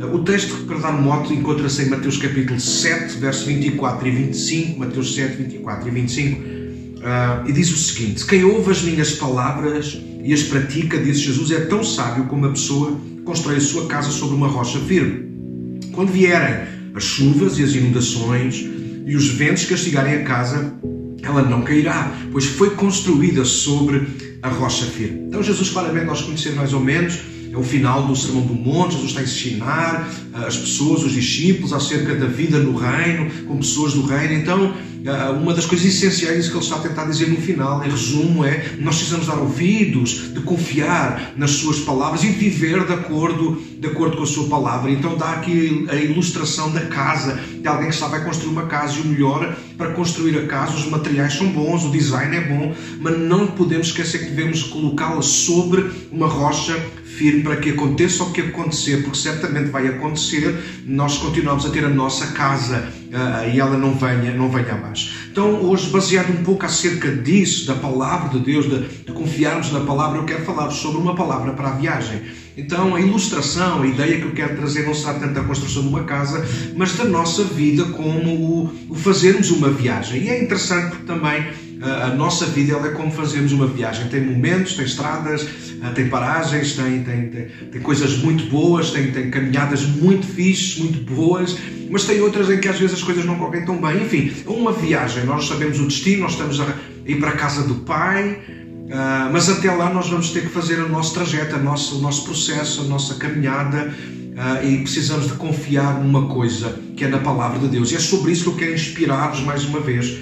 O texto, dar um mote, encontra-se em Mateus capítulo 7, versos 24 e 25. Mateus 7, 24 e 25. Uh, e diz o seguinte: Quem ouve as minhas palavras e as pratica, disse Jesus, é tão sábio como a pessoa que constrói a sua casa sobre uma rocha firme. Quando vierem as chuvas e as inundações e os ventos castigarem a casa, ela não cairá, pois foi construída sobre a rocha firme. Então Jesus claramente nós conhecemos mais ou menos é o final do Sermão do Monte, Jesus está a ensinar eh, as pessoas, os discípulos, acerca da vida no reino, com pessoas do reino. Então, eh, uma das coisas essenciais que ele está a tentar dizer no final, em resumo, é nós precisamos dar ouvidos, de confiar nas suas palavras e viver de acordo, de acordo com a sua palavra. Então dá aqui a ilustração da casa, de alguém que estava a construir uma casa e o melhor para construir a casa, os materiais são bons, o design é bom, mas não podemos esquecer que devemos colocá-la sobre uma rocha firme para que aconteça o que acontecer, porque certamente vai acontecer, nós continuamos a ter a nossa casa uh, e ela não venha, não venha abaixo. Então, hoje, baseado um pouco acerca disso, da palavra de Deus, de, de confiarmos na palavra, eu quero falar sobre uma palavra para a viagem. Então, a ilustração, a ideia que eu quero trazer não será tanto da construção de uma casa, mas da nossa vida como o, o fazermos uma viagem. E é interessante porque também a nossa vida ela é como fazermos uma viagem. Tem momentos, tem estradas, ah, tem paragens, tem, tem, tem, tem coisas muito boas, tem, tem caminhadas muito fixes, muito boas, mas tem outras em que às vezes as coisas não correm tão bem. Enfim, é uma viagem, nós sabemos o destino, nós estamos a ir para a casa do Pai, Uh, mas até lá nós vamos ter que fazer o nosso trajeto, o nosso, o nosso processo, a nossa caminhada uh, e precisamos de confiar numa coisa que é na palavra de Deus. E é sobre isso que eu quero inspirar-vos mais uma vez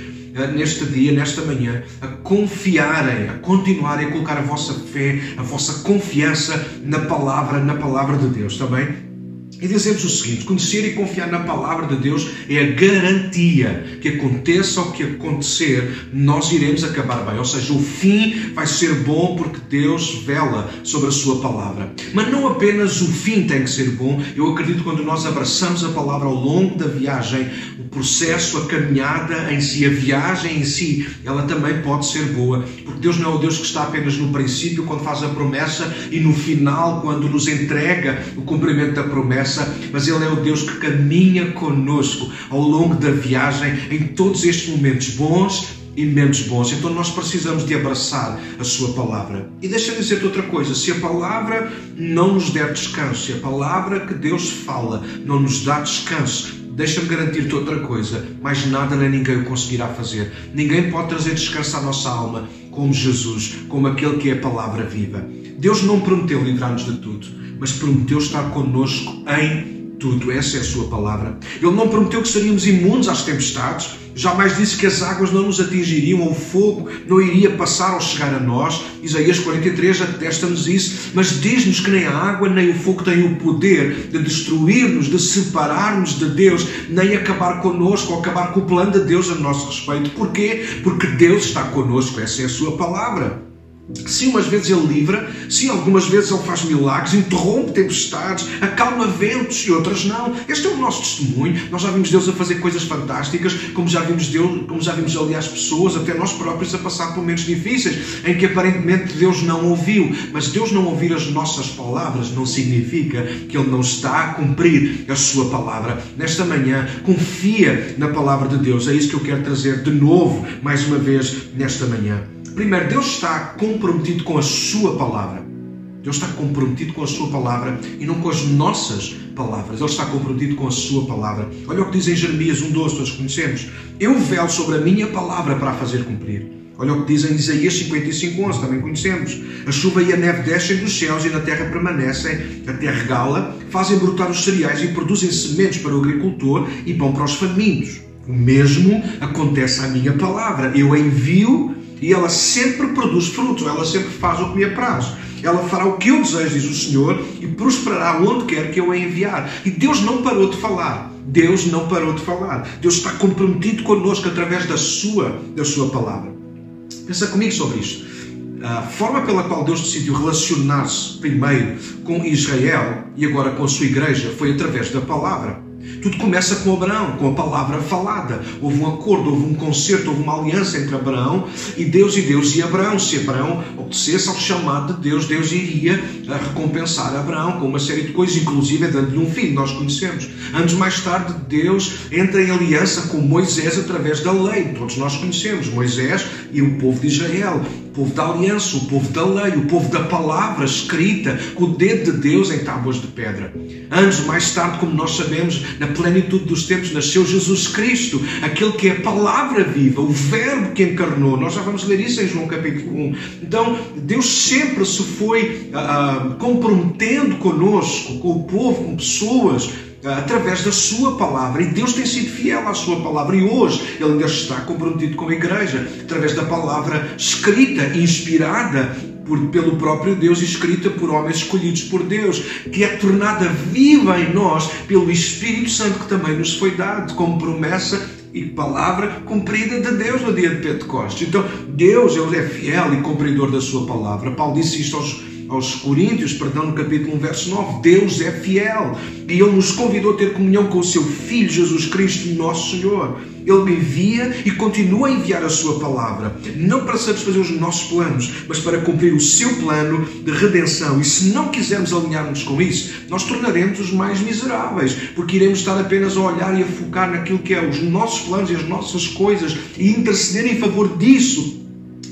neste dia, nesta manhã, a confiarem, a continuarem a colocar a vossa fé, a vossa confiança na palavra, na palavra de Deus, também. E dizemos o seguinte: conhecer e confiar na palavra de Deus é a garantia que aconteça o que acontecer, nós iremos acabar bem. Ou seja, o fim vai ser bom porque Deus vela sobre a sua palavra. Mas não apenas o fim tem que ser bom, eu acredito que quando nós abraçamos a palavra ao longo da viagem, o processo, a caminhada em si, a viagem em si, ela também pode ser boa. Porque Deus não é o Deus que está apenas no princípio, quando faz a promessa, e no final, quando nos entrega o cumprimento da promessa mas Ele é o Deus que caminha conosco ao longo da viagem em todos estes momentos bons e menos bons. Então nós precisamos de abraçar a Sua palavra. E deixa-me dizer-te outra coisa: se a palavra não nos der descanso, se a palavra que Deus fala não nos dá descanso, deixa-me garantir-te outra coisa: mais nada nem ninguém o conseguirá fazer. Ninguém pode trazer descanso à nossa alma como Jesus, como aquele que é a palavra viva. Deus não prometeu livrar-nos de tudo mas prometeu estar conosco em tudo. Essa é a sua palavra. Ele não prometeu que seríamos imunes às tempestades, jamais disse que as águas não nos atingiriam ou o fogo não iria passar ao chegar a nós. Isaías 43 atesta-nos isso, mas diz-nos que nem a água nem o fogo têm o poder de destruir-nos, de separar-nos de Deus, nem acabar connosco ou acabar com o plano de Deus a nosso respeito. Porquê? Porque Deus está conosco. Essa é a sua palavra. Se umas vezes ele livra, se algumas vezes ele faz milagres, interrompe tempestades, acalma ventos e outras não. Este é o nosso testemunho. Nós já vimos Deus a fazer coisas fantásticas, como já vimos Deus, como já vimos aliás pessoas, até nós próprios, a passar por momentos difíceis, em que aparentemente Deus não ouviu. Mas Deus não ouvir as nossas palavras não significa que Ele não está a cumprir a sua palavra. Nesta manhã, confia na palavra de Deus. É isso que eu quero trazer de novo, mais uma vez, nesta manhã. Primeiro, Deus está comprometido com a Sua palavra. Deus está comprometido com a Sua palavra e não com as nossas palavras. Ele está comprometido com a Sua palavra. Olha o que diz em Jeremias 1,12, todos conhecemos. Eu velo sobre a minha palavra para a fazer cumprir. Olha o que diz em Isaías 55,11, também conhecemos. A chuva e a neve descem dos céus e na terra permanecem, a terra regala, fazem brotar os cereais e produzem sementes para o agricultor e pão para os famintos. O mesmo acontece à minha palavra. Eu envio e ela sempre produz fruto, ela sempre faz o que me apraz. Ela fará o que eu desejo, diz o Senhor, e prosperará onde quer que eu a enviar. E Deus não parou de falar. Deus não parou de falar. Deus está comprometido connosco através da sua, da sua palavra. Pensa comigo sobre isto. A forma pela qual Deus decidiu relacionar-se primeiro com Israel e agora com a sua igreja foi através da palavra. Tudo começa com Abraão, com a palavra falada. Houve um acordo, houve um concerto, houve uma aliança entre Abraão e Deus e Deus e Abraão. Se Abraão obedecesse ao chamado de Deus, Deus iria eh, recompensar Abraão com uma série de coisas, inclusive dando-lhe um filho, nós conhecemos. Anos mais tarde, Deus entra em aliança com Moisés através da lei, todos nós conhecemos, Moisés e o povo de Israel povo da aliança, o povo da lei, o povo da palavra escrita, com o dedo de Deus em tábuas de pedra. Anos mais tarde, como nós sabemos, na plenitude dos tempos, nasceu Jesus Cristo, aquele que é a palavra viva, o Verbo que encarnou. Nós já vamos ler isso em João capítulo 1. Então, Deus sempre se foi uh, comprometendo conosco, com o povo, com pessoas, através da sua palavra. E Deus tem sido fiel à sua palavra. E hoje Ele ainda está comprometido com a igreja, através da palavra escrita, inspirada por, pelo próprio Deus, escrita por homens escolhidos por Deus, que é tornada viva em nós pelo Espírito Santo que também nos foi dado como promessa e palavra cumprida de Deus no dia de Pentecostes. Então, Deus é fiel e cumpridor da sua palavra. Paulo disse isto aos aos Coríntios, perdão, no capítulo 1, verso 9, Deus é fiel e Ele nos convidou a ter comunhão com o Seu Filho Jesus Cristo, nosso Senhor. Ele envia e continua a enviar a Sua palavra, não para satisfazer os nossos planos, mas para cumprir o Seu plano de redenção. E se não quisermos alinhar-nos com isso, nós tornaremos os mais miseráveis, porque iremos estar apenas a olhar e a focar naquilo que é os nossos planos e as nossas coisas e interceder em favor disso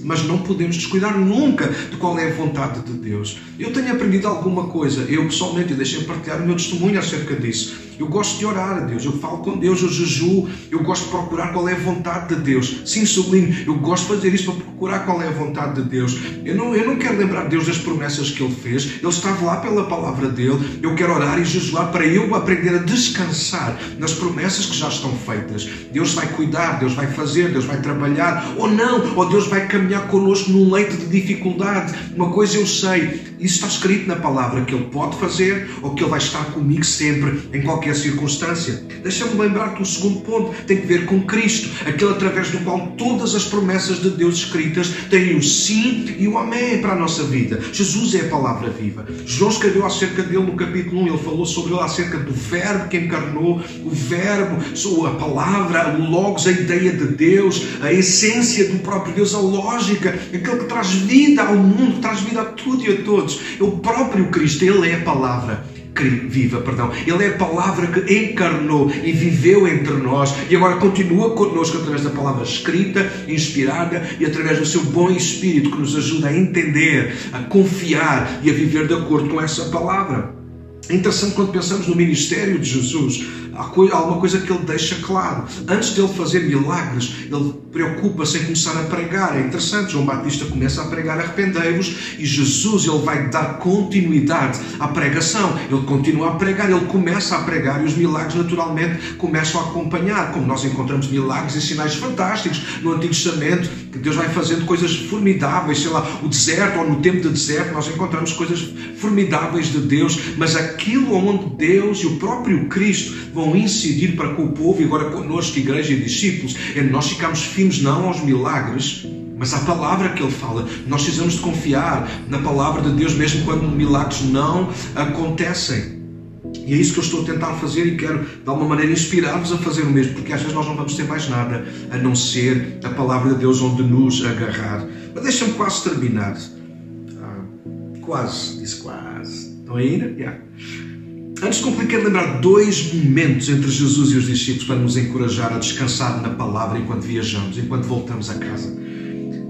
mas não podemos descuidar nunca de qual é a vontade de Deus. Eu tenho aprendido alguma coisa, eu pessoalmente, eu deixei partilhar o meu testemunho acerca disso. Eu gosto de orar a Deus, eu falo com Deus, eu jejuo, eu gosto de procurar qual é a vontade de Deus. Sim, sublinho, eu gosto de fazer isso para procurar qual é a vontade de Deus. Eu não, eu não quero lembrar Deus das promessas que Ele fez, Ele estava lá pela palavra dele. Eu quero orar e jejuar para eu aprender a descansar nas promessas que já estão feitas. Deus vai cuidar, Deus vai fazer, Deus vai trabalhar, ou não, ou Deus vai caminhar connosco num leito de dificuldade. Uma coisa eu sei, isso está escrito na palavra, que Ele pode fazer ou que Ele vai estar comigo sempre, em qualquer circunstância. Deixa-me lembrar que o segundo ponto tem que ver com Cristo, aquele através do qual todas as promessas de Deus escritas têm o sim e o amém para a nossa vida. Jesus é a palavra viva. João escreveu acerca dele no capítulo 1, ele falou sobre ele acerca do Verbo que encarnou, o Verbo, a palavra, Logos, a ideia de Deus, a essência do próprio Deus, a lógica, aquele que traz vida ao mundo, traz vida a tudo e a todos. O próprio Cristo, Ele é a palavra viva, perdão. Ele é a palavra que encarnou e viveu entre nós e agora continua conosco através da palavra escrita, inspirada e através do seu bom espírito que nos ajuda a entender, a confiar e a viver de acordo com essa palavra. É interessante quando pensamos no ministério de Jesus, há alguma coisa que ele deixa claro. Antes de ele fazer milagres, ele preocupa-se em começar a pregar. É interessante, João Batista começa a pregar arrependei-vos e Jesus ele vai dar continuidade à pregação. Ele continua a pregar, ele começa a pregar e os milagres naturalmente começam a acompanhar, como nós encontramos milagres e sinais fantásticos no Antigo Testamento, que Deus vai fazendo coisas formidáveis, sei lá, o deserto ou no tempo de deserto, nós encontramos coisas formidáveis de Deus, mas aquilo onde Deus e o próprio Cristo vão incidir para com o povo e agora conosco, igreja e discípulos, é nós ficamos firmes não aos milagres, mas à palavra que ele fala. Nós precisamos de confiar na palavra de Deus mesmo quando milagres não acontecem. E é isso que eu estou a tentar fazer e quero, de alguma maneira, inspirar-vos a fazer o mesmo, porque às vezes nós não vamos ter mais nada a não ser a palavra de Deus onde nos agarrar. Mas deixa-me quase terminar. Ah, quase, disse quase. Estão né? Yeah. Antes de quero lembrar dois momentos entre Jesus e os discípulos para nos encorajar a descansar na palavra enquanto viajamos, enquanto voltamos a casa.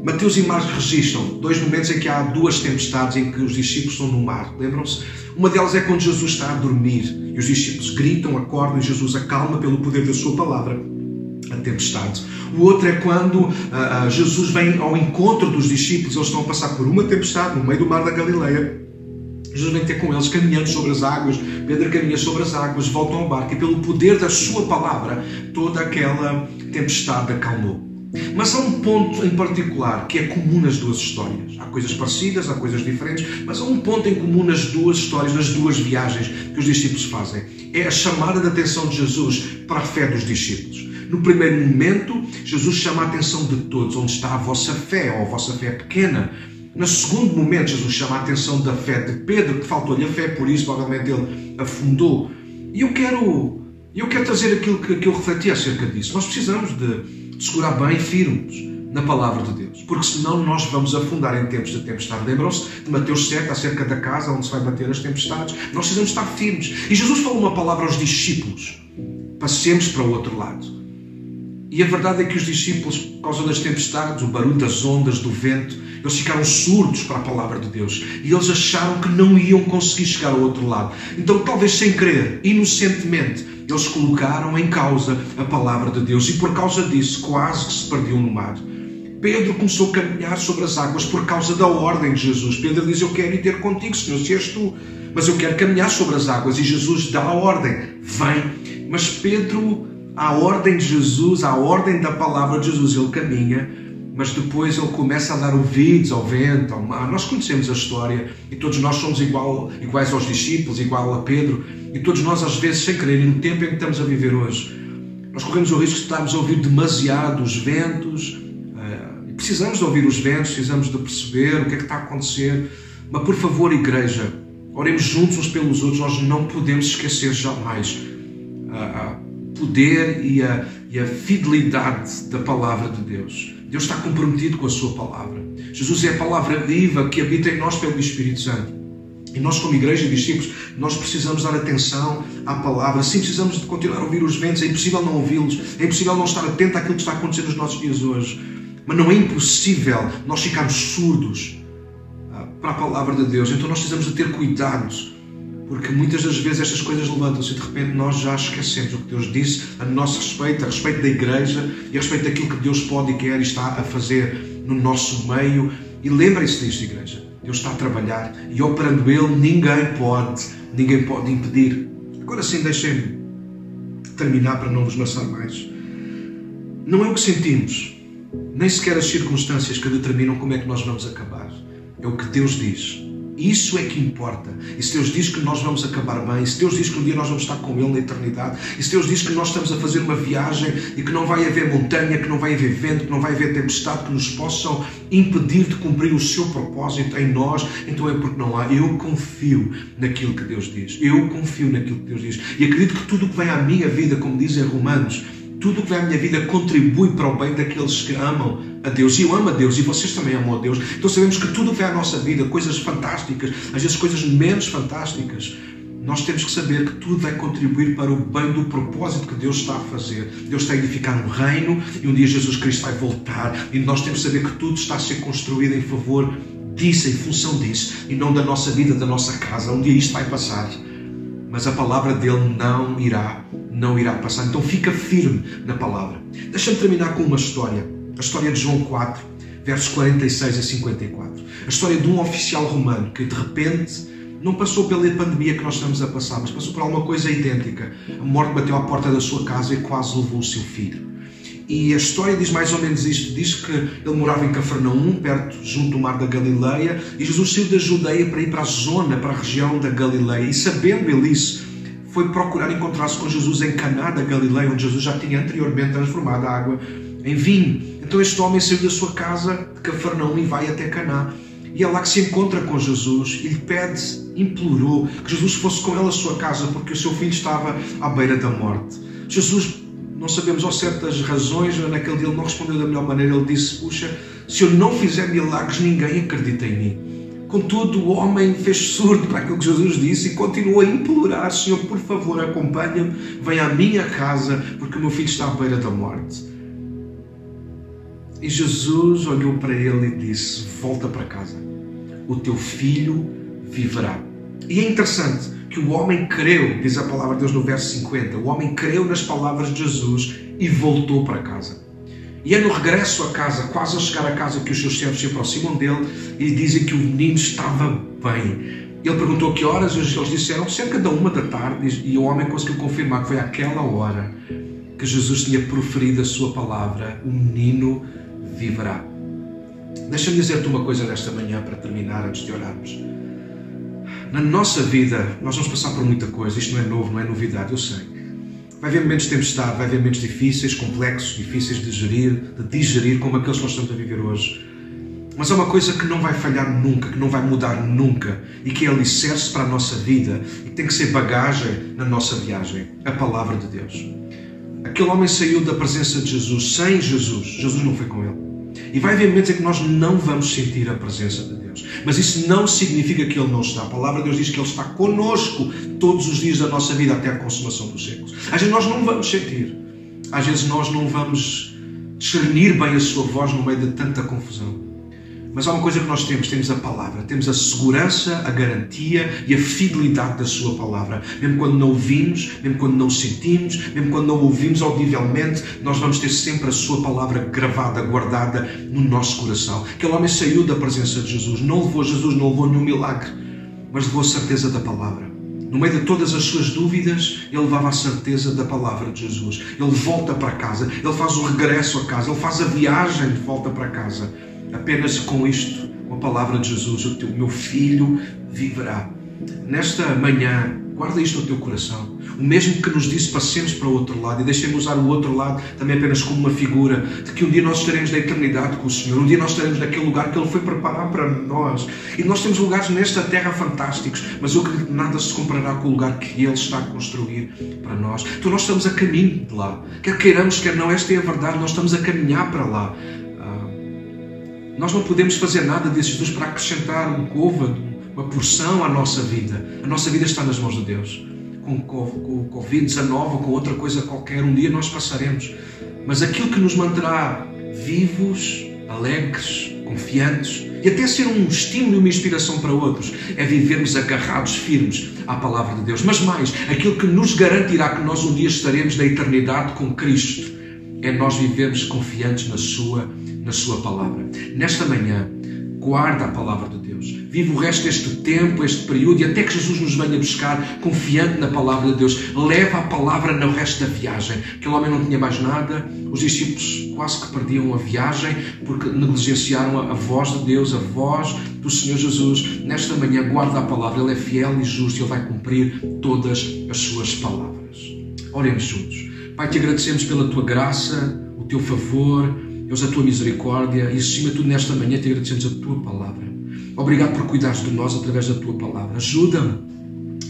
Mateus e Marcos registram dois momentos em que há duas tempestades em que os discípulos estão no mar. Lembram-se? Uma delas é quando Jesus está a dormir e os discípulos gritam, acordam e Jesus acalma pelo poder da sua palavra a tempestade. O outro é quando uh, uh, Jesus vem ao encontro dos discípulos, eles estão a passar por uma tempestade no meio do mar da Galileia Jesus vem ter com eles caminhando sobre as águas, Pedro caminha sobre as águas, voltam ao barco e pelo poder da sua palavra toda aquela tempestade acalmou. Mas há um ponto em particular que é comum nas duas histórias. Há coisas parecidas, há coisas diferentes, mas há um ponto em comum nas duas histórias, nas duas viagens que os discípulos fazem. É a chamada de atenção de Jesus para a fé dos discípulos. No primeiro momento, Jesus chama a atenção de todos, onde está a vossa fé, ou a vossa fé pequena. No segundo momento, Jesus chama a atenção da fé de Pedro, que faltou-lhe a fé, por isso provavelmente ele afundou. E eu quero E eu quero trazer aquilo que, que eu refleti acerca disso. Nós precisamos de, de segurar bem firmes na palavra de Deus, porque senão nós vamos afundar em tempos de tempestade. Lembram-se de Mateus 7, acerca da casa onde se vai bater as tempestades? Nós precisamos estar firmes. E Jesus falou uma palavra aos discípulos: passemos para o outro lado. E a verdade é que os discípulos, por causa das tempestades, o barulho das ondas, do vento, eles ficaram surdos para a palavra de Deus. E eles acharam que não iam conseguir chegar ao outro lado. Então, talvez sem querer, inocentemente, eles colocaram em causa a palavra de Deus. E por causa disso, quase que se perdiam no mar. Pedro começou a caminhar sobre as águas por causa da ordem de Jesus. Pedro diz: Eu quero ir ter contigo, Senhor, se és tu, mas eu quero caminhar sobre as águas. E Jesus dá a ordem: Vem. Mas Pedro, à ordem de Jesus, à ordem da palavra de Jesus, ele caminha, mas depois ele começa a dar ouvidos ao vento, ao mar. Nós conhecemos a história e todos nós somos igual, iguais aos discípulos, igual a Pedro, e todos nós, às vezes, sem querer, e no tempo em que estamos a viver hoje, nós corremos o risco de estarmos a ouvir demasiado os ventos Precisamos de ouvir os ventos, precisamos de perceber o que é que está a acontecer. Mas por favor, igreja, oremos juntos uns pelos outros. Nós não podemos esquecer jamais o poder e a, e a fidelidade da palavra de Deus. Deus está comprometido com a sua palavra. Jesus é a palavra viva que habita em nós pelo Espírito Santo. E nós, como igreja e discípulos, nós precisamos dar atenção à palavra. Sim, precisamos de continuar a ouvir os ventos. É impossível não ouvi-los. É impossível não estar atento àquilo que está acontecendo nos nossos dias hoje. Mas não é impossível nós ficarmos surdos ah, para a palavra de Deus. Então nós precisamos de ter cuidado, porque muitas das vezes estas coisas levantam-se e de repente nós já esquecemos o que Deus disse a nosso respeito, a respeito da igreja e a respeito daquilo que Deus pode e quer e está a fazer no nosso meio. E lembrem-se disto, igreja. Deus está a trabalhar e operando Ele, ninguém pode, ninguém pode impedir. Agora sim, deixem-me terminar para não vos maçar mais. Não é o que sentimos, nem sequer as circunstâncias que determinam como é que nós vamos acabar. É o que Deus diz. Isso é que importa. E se Deus diz que nós vamos acabar bem, se Deus diz que um dia nós vamos estar com Ele na eternidade, e se Deus diz que nós estamos a fazer uma viagem e que não vai haver montanha, que não vai haver vento, que não vai haver tempestade que nos possam impedir de cumprir o seu propósito em nós, então é porque não há. Eu confio naquilo que Deus diz. Eu confio naquilo que Deus diz. E acredito que tudo o que vem à minha vida, como dizem Romanos, tudo o que à minha vida contribui para o bem daqueles que amam a Deus. E eu amo a Deus e vocês também amam a Deus. Então sabemos que tudo o que vem à nossa vida, coisas fantásticas, às vezes coisas menos fantásticas, nós temos que saber que tudo vai contribuir para o bem do propósito que Deus está a fazer. Deus está a edificar um reino e um dia Jesus Cristo vai voltar. E nós temos que saber que tudo está a ser construído em favor disso, em função disso, e não da nossa vida, da nossa casa. Um dia isto vai passar. Mas a palavra dele não irá não irá passar. Então fica firme na palavra. Deixa-me terminar com uma história. A história de João 4, versos 46 a 54. A história de um oficial romano que de repente não passou pela pandemia que nós estamos a passar, mas passou por alguma coisa idêntica. A morte bateu à porta da sua casa e quase levou o seu filho. E a história diz mais ou menos isto: diz que ele morava em Cafarnaum, perto, junto do mar da Galileia, e Jesus saiu da Judeia para ir para a zona, para a região da Galileia. E sabendo ele isso, foi procurar encontrar-se com Jesus em Caná da Galileia, onde Jesus já tinha anteriormente transformado a água em vinho. Então este homem saiu da sua casa de Cafarnaum e vai até Caná. E é lá que se encontra com Jesus e lhe pede, implorou que Jesus fosse com ele à sua casa porque o seu filho estava à beira da morte. Jesus, não sabemos ao certo as razões, naquele dia ele não respondeu da melhor maneira. Ele disse: Puxa, se eu não fizer milagres, ninguém acredita em mim. Contudo, o homem fez surdo para aquilo que Jesus disse e continuou a implorar: Senhor, por favor, acompanha-me, venha à minha casa, porque o meu filho está à beira da morte. E Jesus olhou para ele e disse: Volta para casa, o teu filho viverá. E é interessante que o homem creu, diz a palavra de Deus no verso 50, o homem creu nas palavras de Jesus e voltou para casa. E é no regresso a casa, quase a chegar a casa, que os seus servos se aproximam dele e dizem que o menino estava bem. Ele perguntou que horas, eles disseram cerca da uma da tarde, e o homem conseguiu confirmar que foi aquela hora que Jesus tinha proferido a sua palavra: o menino viverá. Deixa-me dizer-te uma coisa nesta manhã para terminar, antes de orarmos. Na nossa vida, nós vamos passar por muita coisa, isto não é novo, não é novidade, eu sei. Vai haver momentos de tempestade, vai haver momentos difíceis, complexos, difíceis de gerir, de digerir, como aqueles que nós estamos a viver hoje. Mas há uma coisa que não vai falhar nunca, que não vai mudar nunca e que é alicerce para a nossa vida e que tem que ser bagagem na nossa viagem: a palavra de Deus. Aquele homem saiu da presença de Jesus sem Jesus. Jesus não foi com ele. E vai haver momentos em que nós não vamos sentir a presença de Deus. Mas isso não significa que Ele não está. A palavra de Deus diz que Ele está conosco todos os dias da nossa vida até a consumação dos séculos. Às vezes nós não vamos sentir. Às vezes nós não vamos discernir bem a Sua voz no meio de tanta confusão. Mas há uma coisa que nós temos: temos a palavra, temos a segurança, a garantia e a fidelidade da Sua palavra. Mesmo quando não ouvimos, mesmo quando não sentimos, mesmo quando não ouvimos audivelmente, nós vamos ter sempre a Sua palavra gravada, guardada no nosso coração. Aquele homem saiu da presença de Jesus, não levou Jesus, não levou nenhum milagre, mas levou a certeza da palavra. No meio de todas as suas dúvidas, ele levava a certeza da palavra de Jesus. Ele volta para casa, ele faz o regresso a casa, ele faz a viagem de volta para casa apenas com isto, com a palavra de Jesus, o teu, meu filho viverá. Nesta manhã, guarda isto no teu coração. O mesmo que nos disse, passemos para o outro lado e deixemos usar o outro lado também apenas como uma figura de que um dia nós estaremos na eternidade com o Senhor, um dia nós estaremos naquele lugar que Ele foi preparar para nós. E nós temos lugares nesta terra fantásticos, mas eu acredito que nada se comparará com o lugar que Ele está a construir para nós. Então nós estamos a caminho de lá. Quer queiramos, quer não, esta é a verdade, nós estamos a caminhar para lá. Nós não podemos fazer nada de Jesus para acrescentar um côvado, uma porção à nossa vida. A nossa vida está nas mãos de Deus. Com o Covid-19 ou com outra coisa qualquer, um dia nós passaremos. Mas aquilo que nos manterá vivos, alegres, confiantes e até ser um estímulo e uma inspiração para outros é vivermos agarrados firmes à palavra de Deus. Mas mais, aquilo que nos garantirá que nós um dia estaremos na eternidade com Cristo é nós vivermos confiantes na Sua na Sua palavra. Nesta manhã, guarda a palavra de Deus. Vive o resto deste tempo, este período, e até que Jesus nos venha buscar, confiante na palavra de Deus. Leva a palavra no resto da viagem. Aquele homem não tinha mais nada, os discípulos quase que perdiam a viagem porque negligenciaram a, voz de Deus, a voz do Senhor Jesus. Nesta manhã, guarda a palavra. Ele é fiel e justo e Ele vai cumprir todas as suas palavras. Oremos juntos. Pai, te agradecemos pela tua graça, o teu favor Deus, a tua misericórdia e, acima de tudo, nesta manhã te agradecemos a tua palavra. Obrigado por cuidares de nós através da tua palavra. Ajuda-me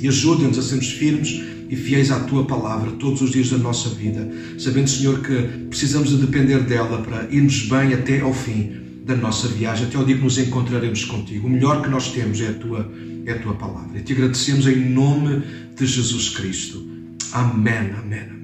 e ajuda-nos a sermos firmes e fiéis à tua palavra todos os dias da nossa vida, sabendo, Senhor, que precisamos de depender dela para irmos bem até ao fim da nossa viagem, até ao dia que nos encontraremos contigo. O melhor que nós temos é a tua, é a tua palavra. E te agradecemos em nome de Jesus Cristo. Amém, amém, amém.